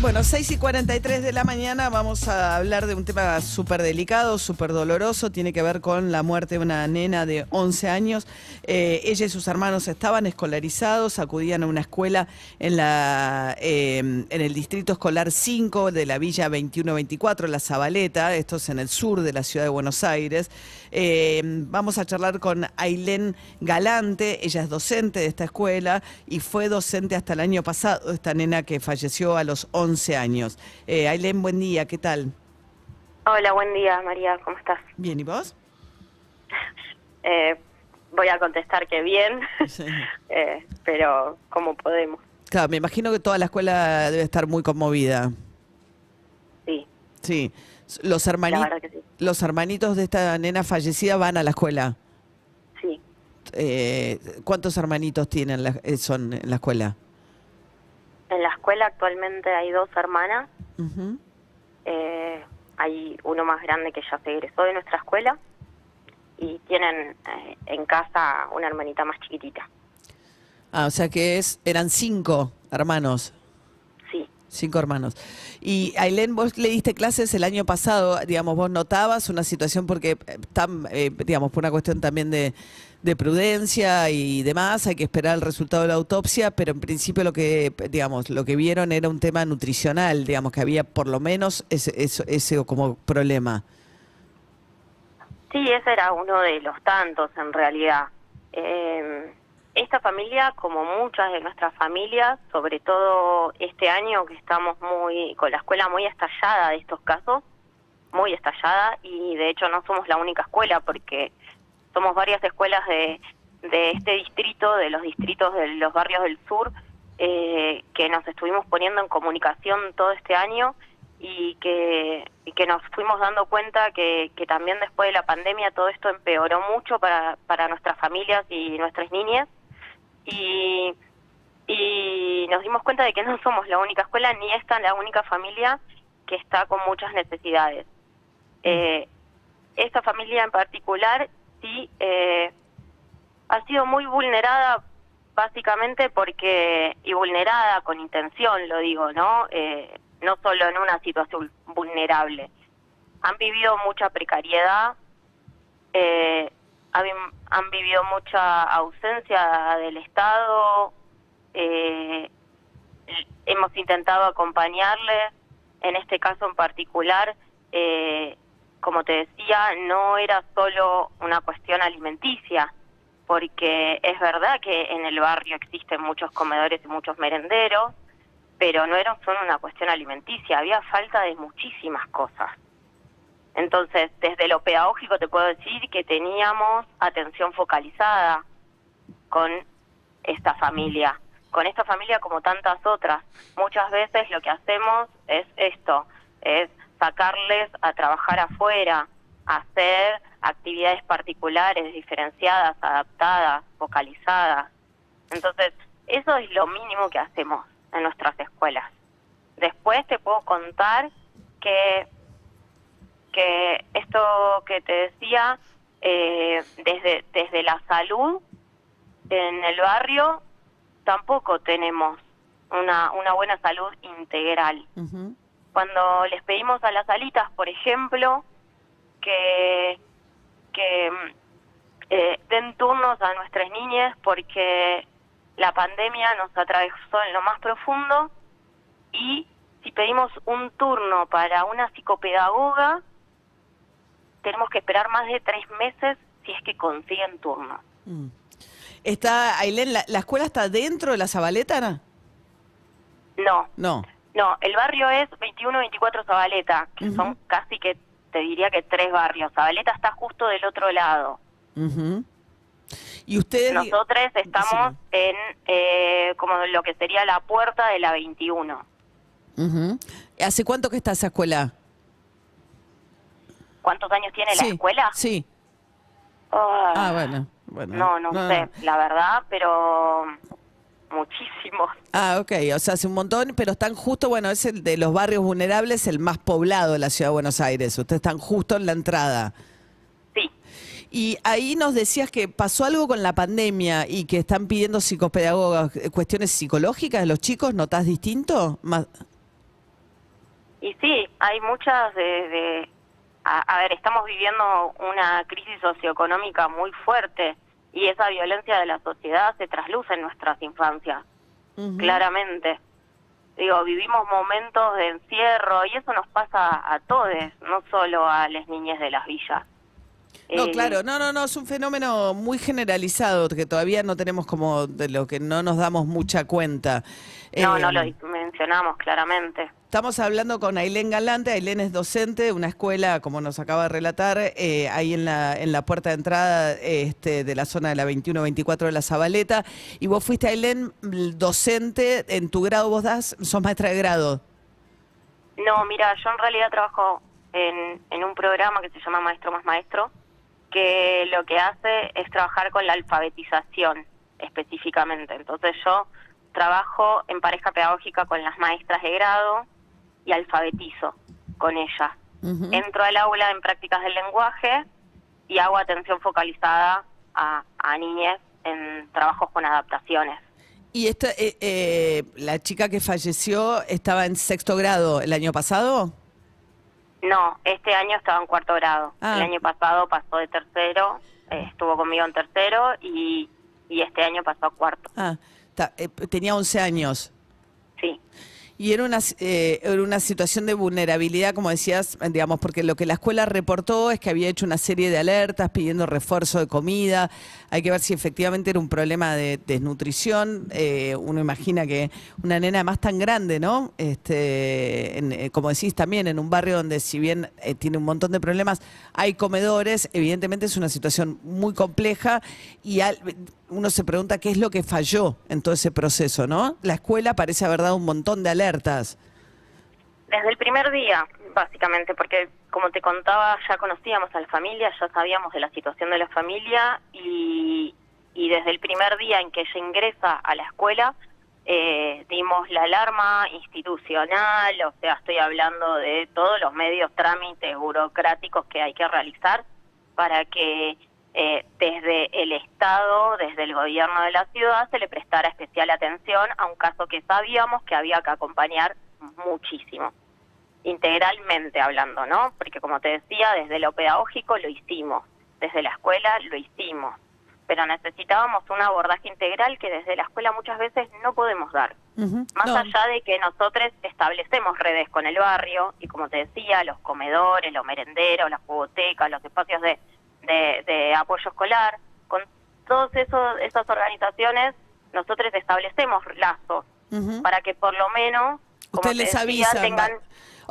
Bueno, 6 y 43 de la mañana vamos a hablar de un tema súper delicado, súper doloroso. Tiene que ver con la muerte de una nena de 11 años. Eh, ella y sus hermanos estaban escolarizados, acudían a una escuela en, la, eh, en el distrito escolar 5 de la Villa 2124, La Zabaleta. Esto es en el sur de la ciudad de Buenos Aires. Eh, vamos a charlar con Ailén Galante. Ella es docente de esta escuela y fue docente hasta el año pasado, esta nena que falleció a los 11 años. Eh, Ailén, buen día, ¿qué tal? Hola, buen día, María, ¿cómo estás? Bien, ¿y vos? Eh, voy a contestar que bien, Sí. eh, pero ¿cómo podemos? Claro, me imagino que toda la escuela debe estar muy conmovida. Sí, Sí. Los, la hermani- verdad que sí. los hermanitos de esta nena fallecida van a la escuela. Sí, Eh, ¿Cuántos hermanitos tienen la- eh, son en la escuela? En la escuela actualmente hay dos hermanas. Eh, hay uno más grande que ya se egresó de nuestra escuela y tienen eh, en casa una hermanita más chiquitita. Ah, o sea que es, eran cinco hermanos. Sí, Cinco hermanos. Y Ailén, vos le diste clases el año pasado, digamos, vos notabas una situación porque, eh, tan, eh, digamos, por una cuestión también de, de prudencia y demás, hay que esperar el resultado de la autopsia, pero en principio lo que, digamos, lo que vieron era un tema nutricional, digamos, que había por lo menos ese, eso- ese como problema. sí, ese era uno de los tantos en realidad. Eh, esta familia, como muchas de nuestras familias, sobre todo este año que estamos muy con la escuela muy estallada de estos casos, muy estallada y de hecho no somos la única escuela porque somos varias escuelas de, de este distrito, de los distritos de los barrios del sur, eh, que nos estuvimos poniendo en comunicación todo este año y que, y que nos fuimos dando cuenta que, que también después de la pandemia todo esto empeoró mucho para, para nuestras familias y nuestras niñas y, y nos dimos cuenta de que no somos la única escuela ni esta la única familia que está con muchas necesidades. Eh, esta familia en particular sí eh, ha sido muy vulnerada básicamente porque, y vulnerada con intención, lo digo, ¿no? Eh, no solo en una situación vulnerable. Han vivido mucha precariedad, eh, han, vivido mucha ausencia del Estado, eh, hemos intentado acompañarles, en este caso en particular, eh, como te decía, no era solo una cuestión alimenticia, porque es verdad que en el barrio existen muchos comedores y muchos merenderos, pero no era solo una cuestión alimenticia, había falta de muchísimas cosas. Entonces, desde lo pedagógico te puedo decir que teníamos atención focalizada con esta familia, con esta familia como tantas otras. Muchas veces lo que hacemos es esto, es sacarles a trabajar afuera, hacer actividades particulares, diferenciadas, adaptadas, focalizadas. Entonces, eso es lo mínimo que hacemos en nuestras escuelas. Después te puedo contar que que esto que te decía, eh, desde, desde la salud en el barrio, tampoco tenemos una, una buena salud integral. Ujú. Cuando les pedimos a las alitas, por ejemplo, que, que mm, eh, den turnos a nuestras niñas porque la pandemia nos atravesó en lo más profundo y si pedimos un turno para una psicopedagoga, tenemos que esperar más de tres meses si es que consiguen turno. Mm. Está, Ailén, ¿la, la escuela está dentro de la Zabaleta? No. No, No. No, el barrio es 21-24 Zabaleta, que son casi que, te diría que tres barrios. Zabaleta está justo del otro lado. Y ustedes... Nosotros estamos en eh, como lo que sería la puerta de la 21. Ujú. ¿Hace cuánto que está esa escuela? ¿Cuántos años tiene la escuela? Sí. Ah, Ah, bueno. bueno. No, no, sé, la verdad, pero muchísimos. Ah, ok. O sea, hace un montón, pero están justo, bueno, es el de los barrios vulnerables, el más poblado de la ciudad de Buenos Aires. Ustedes están justo en la entrada. Sí, Y ahí nos decías que pasó algo con la pandemia y que están pidiendo psicopedagogas, eh, cuestiones psicológicas de los chicos, ¿notás distinto? Más- Y sí, hay muchas de... de- a, a ver, estamos viviendo una crisis socioeconómica muy fuerte y esa violencia de la sociedad se trasluce en nuestras infancias, claramente. Digo, vivimos momentos de encierro y eso nos pasa a todos, no solo a las niñas de las villas. No, Eh, claro, no, no, no, es un fenómeno muy generalizado que todavía no tenemos como de lo que no nos damos mucha cuenta. No, Eh, no lo mencionamos claramente. Estamos hablando con Ailén Galante. Ailén es docente de una escuela, como nos acaba de relatar, eh, ahí en la, en la puerta de entrada este, de la zona de la 21-24 de la Zabaleta. Y vos fuiste, Ailén, docente en tu grado, vos das, sos maestra de grado. No, mira, yo en realidad trabajo en, en un programa que se llama Maestro más Maestro, que lo que hace es trabajar con la alfabetización específicamente. Entonces yo trabajo en pareja pedagógica con las maestras de grado y alfabetizo con ellas. Ujú. Entro al aula en prácticas del lenguaje y hago atención focalizada a, a niñez en trabajos con adaptaciones. Y esta, eh, eh, la chica que falleció estaba en sexto grado el año pasado. No, este año estaba en cuarto grado. Ah. El año pasado pasó de tercero, eh, estuvo conmigo en tercero y, y este año pasó a cuarto. Ah, ta- eh, tenía 11 años. Sí, Y era una, eh, era una situación de vulnerabilidad, como decías, digamos, porque lo que la escuela reportó es que había hecho una serie de alertas pidiendo refuerzo de comida. Hay que ver si efectivamente era un problema de desnutrición. Eh, uno imagina que una nena más tan grande, ¿no? Este, en, eh, como decís también, en un barrio donde si bien tiene un montón de problemas, hay comedores, evidentemente es una situación muy compleja y al- uno se pregunta qué es lo que falló en todo ese proceso, ¿no? La escuela parece haber dado un montón de alertas. desde el primer día, básicamente, porque como te contaba, ya conocíamos a la familia, ya sabíamos de la situación de la familia y, y desde el primer día en que ella ingresa a la escuela, eh, dimos la alarma institucional, o sea, estoy hablando de todos los medios, trámites burocráticos que hay que realizar para que eh, desde el Estado, desde el gobierno de la ciudad, se le prestara especial atención a un caso que sabíamos que había que acompañar muchísimo, integralmente hablando, ¿no? Porque como te decía, desde lo pedagógico lo hicimos, desde la escuela lo hicimos, pero necesitábamos un abordaje integral que desde la escuela muchas veces no podemos dar. Más No, allá de que nosotros establecemos redes con el barrio y como te decía, los comedores, los merenderos, las jugotecas, los espacios de, de, de apoyo escolar, con todas esas organizaciones nosotros establecemos lazos para que por lo menos, Usted te les avisa. tengan...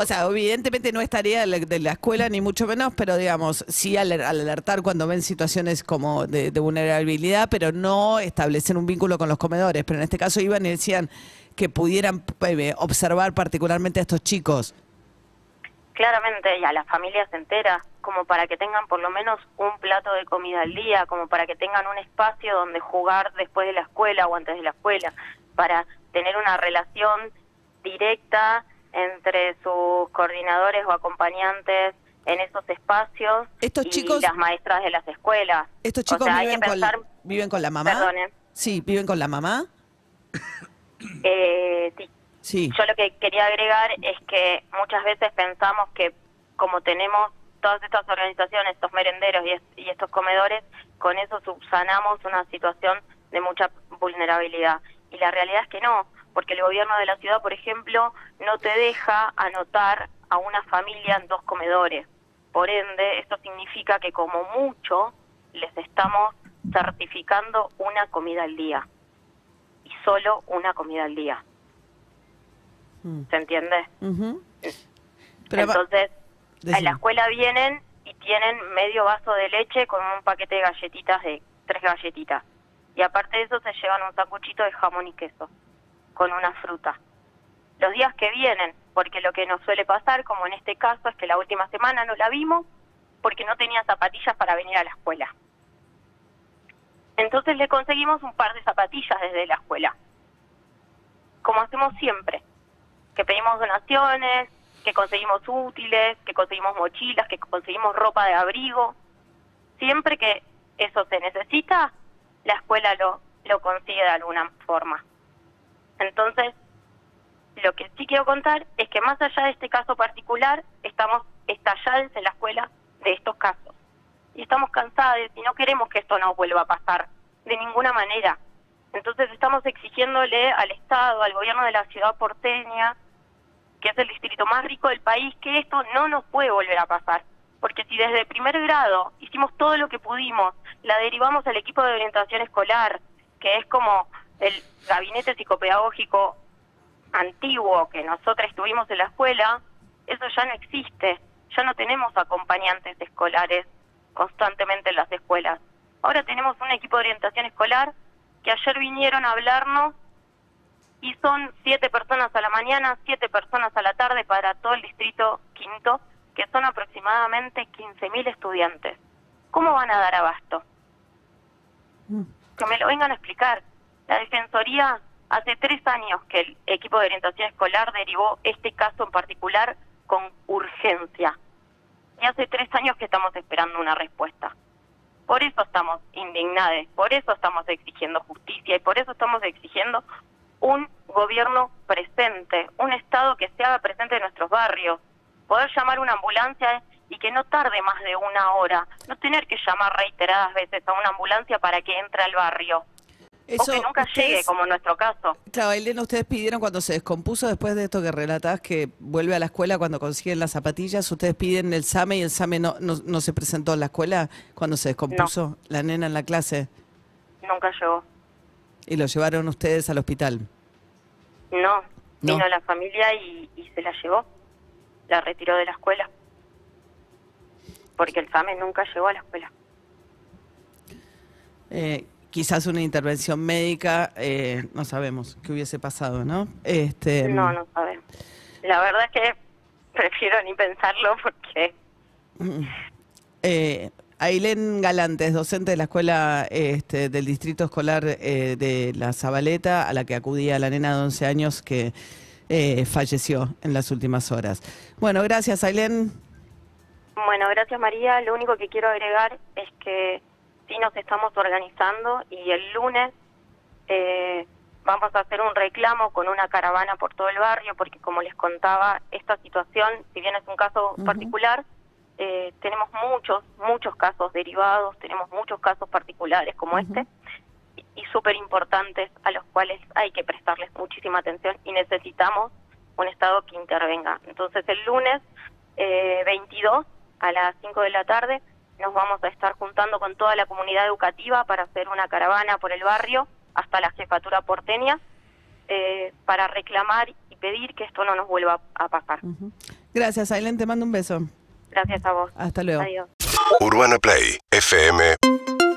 O sea, evidentemente no es tarea de la, escuela ni mucho menos, pero digamos, sí al, al alertar cuando ven situaciones como de, de vulnerabilidad, pero no establecer un vínculo con los comedores. Pero en este caso iban y decían que pudieran eh, observar particularmente a estos chicos. claramente y a las familias enteras, como para que tengan por lo menos un plato de comida al día, como para que tengan un espacio donde jugar después de la escuela o antes de la escuela, para tener una relación directa entre sus coordinadores o acompañantes en esos espacios Estos y chicos- las maestras de las escuelas. ¿Estos O chicos hay viven, con, pensar, viven con la mamá? Perdonen. Sí, viven con la mamá. eh, sí, Sí. Yo lo que quería agregar es que muchas veces pensamos que como tenemos todas estas organizaciones, estos merenderos y, es- y estos comedores, con eso subsanamos una situación de mucha vulnerabilidad. Y la realidad es que no, porque el gobierno de la ciudad, por ejemplo, no te deja anotar a una familia en dos comedores. Por ende, esto significa que como mucho les estamos certificando una comida al día. Y solo una comida al día. Mm. ¿Se entiende? Pero va- Entonces, a decime. la escuela vienen y tienen medio vaso de leche con un paquete de galletitas de tres galletitas. Y aparte de eso se llevan un sacuchito de jamón y queso con una fruta. Los días que vienen, porque lo que nos suele pasar, como en este caso, es que la última semana no la vimos porque no tenía zapatillas para venir a la escuela. Entonces le conseguimos un par de zapatillas desde la escuela, como hacemos siempre, que pedimos donaciones, que conseguimos útiles, que conseguimos mochilas, que conseguimos ropa de abrigo. siempre que eso se necesita, la escuela lo, lo consigue de alguna forma. Entonces, lo que sí quiero contar es que más allá de este caso particular, estamos estallados en la escuela de estos casos. Y estamos cansados y no queremos que esto no vuelva a pasar de ninguna manera. Entonces estamos exigiéndole al Estado, al gobierno de la ciudad porteña, que es el distrito más rico del país, que esto no nos puede volver a pasar. Porque si desde primer grado hicimos todo lo que pudimos, la derivamos al equipo de orientación escolar, que es como el gabinete psicopedagógico antiguo que nosotros tuvimos en la escuela, eso ya no existe. Ya no tenemos acompañantes escolares constantemente en las escuelas. Ahora tenemos un equipo de orientación escolar que ayer vinieron a hablarnos y son siete personas a la mañana, siete personas a la tarde para todo el distrito quinto, que son aproximadamente 15.000 estudiantes. ¿Cómo van a dar abasto? Mm. Que me lo vengan a explicar. La Defensoría hace tres años que el equipo de orientación escolar derivó este caso en particular con urgencia. Y hace tres años que estamos esperando una respuesta. Por eso estamos indignados, por eso estamos exigiendo justicia y por eso estamos exigiendo un gobierno presente, un Estado que se haga presente en nuestros barrios, poder llamar una ambulancia y que no tarde más de una hora, no tener que llamar reiteradas veces a una ambulancia para que entre al barrio. o que nunca llegue, como en nuestro caso. Claro, Elena, ustedes pidieron cuando se descompuso, después de esto que relatás, que vuelve a la escuela cuando consiguen las zapatillas, ustedes piden el SAME y el SAME no, no, no se presentó en la escuela cuando se descompuso la nena en la clase. Nunca llegó. Y lo llevaron ustedes al hospital. No, No. vino la familia y, y se la llevó, la retiró de la escuela. Porque el SAME nunca llegó a la escuela. Eh, quizás una intervención médica, eh, no sabemos qué hubiese pasado, ¿no? Este, No, no sabemos. La verdad es que prefiero ni pensarlo porque Eh, Ailén Galantes, docente de la escuela este, del distrito escolar eh, de La Zabaleta, a la que acudía la nena de 11 años que eh, falleció en las últimas horas. Bueno, gracias Ailén. Bueno, gracias María. Lo único que quiero agregar es que sí nos estamos organizando y el lunes eh, vamos a hacer un reclamo con una caravana por todo el barrio porque como les contaba, esta situación, si bien es un caso particular, eh, tenemos muchos, muchos casos derivados, tenemos muchos casos particulares como este y, y súper importantes a los cuales hay que prestarles muchísima atención y necesitamos un Estado que intervenga. Entonces el lunes eh, 22 a las 5 de la tarde nos vamos a estar juntando con toda la comunidad educativa para hacer una caravana por el barrio hasta la jefatura porteña eh, para reclamar y pedir que esto no nos vuelva a pasar. Gracias Ailén, te mando un beso. Gracias a vos. Hasta luego. Adiós. UrbanaPlay fm.com